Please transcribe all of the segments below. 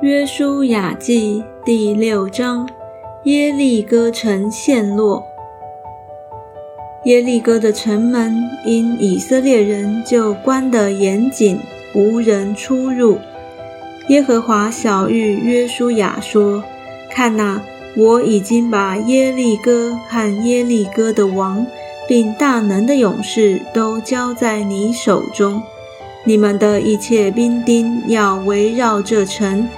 约书亚记第六章，耶利哥城陷落。耶利哥的城门因以色列人就关得严谨，无人出入。耶和华小谕约书亚说：“看哪，我已经把耶利哥和耶利哥的王，并大能的勇士都交在你手中。你们的一切兵丁要围绕这城。”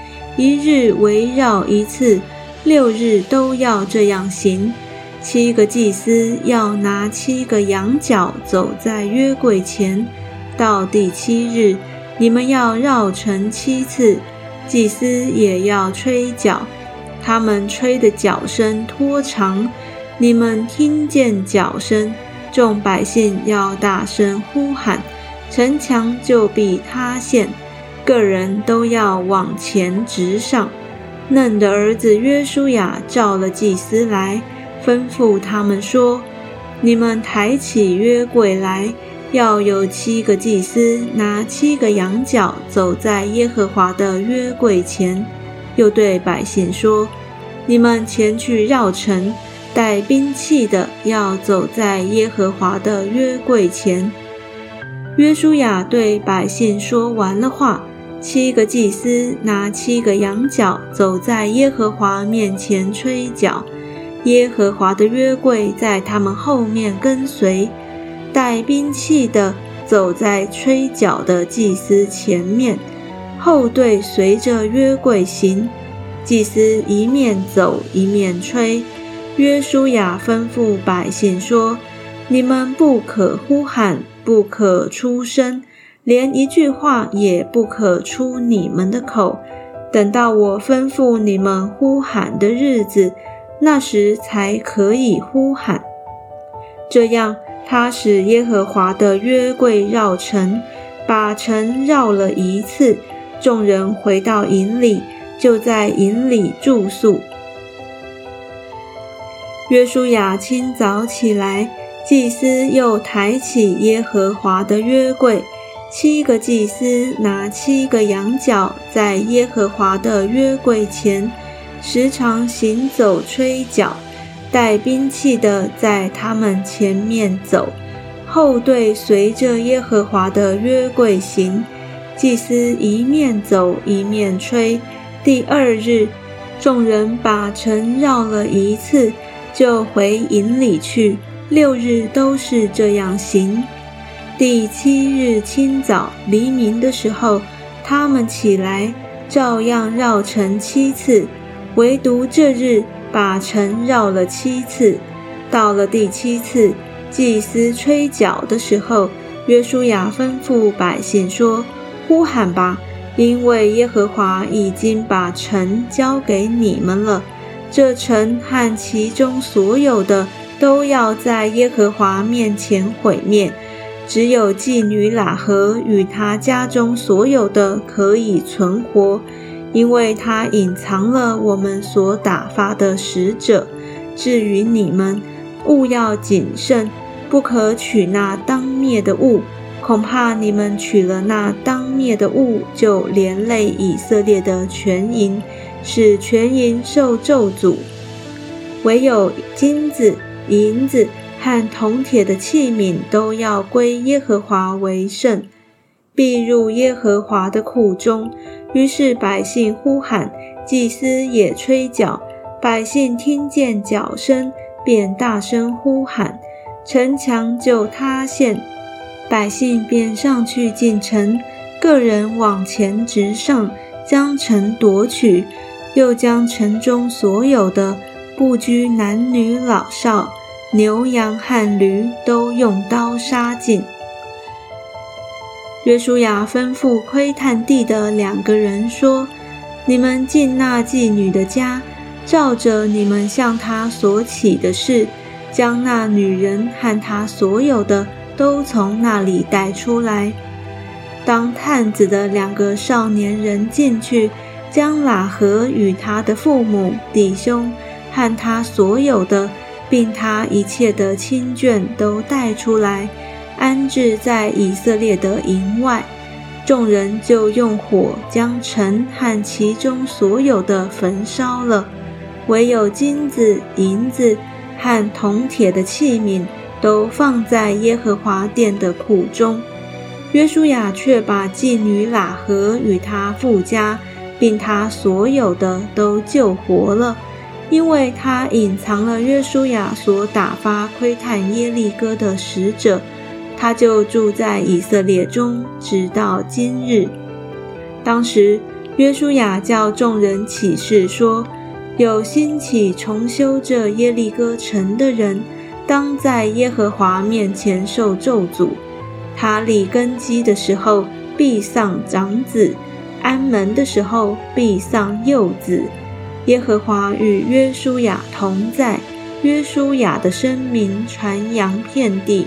一日围绕一次，六日都要这样行。七个祭司要拿七个羊角走在约柜前，到第七日，你们要绕城七次。祭司也要吹角，他们吹的角声拖长，你们听见角声，众百姓要大声呼喊，城墙就必塌陷。个人都要往前直上。嫩的儿子约书亚召了祭司来，吩咐他们说：“你们抬起约柜来，要有七个祭司拿七个羊角走在耶和华的约柜前。”又对百姓说：“你们前去绕城，带兵器的要走在耶和华的约柜前。”约书亚对百姓说完了话。七个祭司拿七个羊角，走在耶和华面前吹角。耶和华的约柜在他们后面跟随，带兵器的走在吹角的祭司前面，后队随着约柜行。祭司一面走一面吹。约书亚吩咐百姓说：“你们不可呼喊，不可出声。”连一句话也不可出你们的口，等到我吩咐你们呼喊的日子，那时才可以呼喊。这样，他使耶和华的约柜绕城，把城绕了一次。众人回到营里，就在营里住宿。约书亚清早起来，祭司又抬起耶和华的约柜。七个祭司拿七个羊角，在耶和华的约柜前时常行走吹角，带兵器的在他们前面走，后队随着耶和华的约柜行。祭司一面走一面吹。第二日，众人把城绕了一次，就回营里去。六日都是这样行。第七日清早黎明的时候，他们起来，照样绕城七次，唯独这日把城绕了七次。到了第七次，祭司吹角的时候，约书亚吩咐百姓说：“呼喊吧，因为耶和华已经把城交给你们了。这城和其中所有的都要在耶和华面前毁灭。”只有妓女喇合与他家中所有的可以存活，因为他隐藏了我们所打发的使者。至于你们，务要谨慎，不可取那当灭的物，恐怕你们取了那当灭的物，就连累以色列的全营，使全营受咒诅。唯有金子、银子。和铜铁的器皿都要归耶和华为圣，必入耶和华的库中。于是百姓呼喊，祭司也吹角，百姓听见角声，便大声呼喊，城墙就塌陷。百姓便上去进城，个人往前直上，将城夺取，又将城中所有的，不拘男女老少。牛羊和驴都用刀杀尽。约书亚吩咐窥探地的两个人说：“你们进那妓女的家，照着你们向她所起的事，将那女人和她所有的都从那里带出来。当探子的两个少年人进去，将喇合与他的父母、弟兄和他所有的。”并他一切的亲眷都带出来，安置在以色列的营外。众人就用火将城和其中所有的焚烧了，唯有金子、银子和铜铁的器皿都放在耶和华殿的库中。约书亚却把妓女喇合与他父家，并他所有的都救活了，因为他隐藏了约书亚所打发窥探耶利哥的使者。他就住在以色列中，直到今日。当时，约书亚叫众人起誓说：“有兴起重修这耶利哥城的人，当在耶和华面前受咒诅。他立根基的时候，必丧长子；安门的时候，必丧幼子。耶和华与约书亚同在，约书亚的声名传扬遍地。”